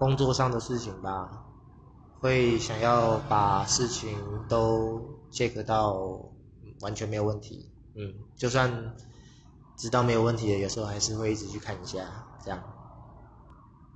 工作上的事情吧，会想要把事情都 check 到，完全没有问题。嗯，就算知道没有问题的，有时候还是会一直去看一下，这样。